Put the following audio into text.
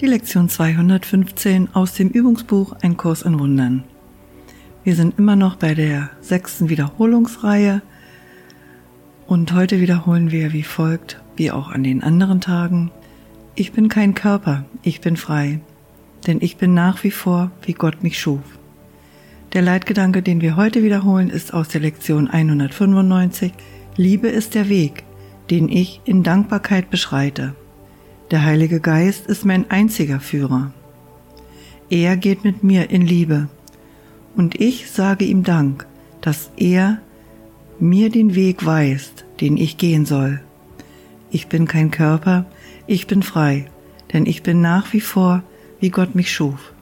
Die Lektion 215 aus dem Übungsbuch Ein Kurs in Wundern. Wir sind immer noch bei der sechsten Wiederholungsreihe und heute wiederholen wir wie folgt, wie auch an den anderen Tagen. Ich bin kein Körper, ich bin frei, denn ich bin nach wie vor, wie Gott mich schuf. Der Leitgedanke, den wir heute wiederholen, ist aus der Lektion 195. Liebe ist der Weg, den ich in Dankbarkeit beschreite. Der Heilige Geist ist mein einziger Führer. Er geht mit mir in Liebe und ich sage ihm Dank, dass er mir den Weg weist, den ich gehen soll. Ich bin kein Körper, ich bin frei, denn ich bin nach wie vor, wie Gott mich schuf.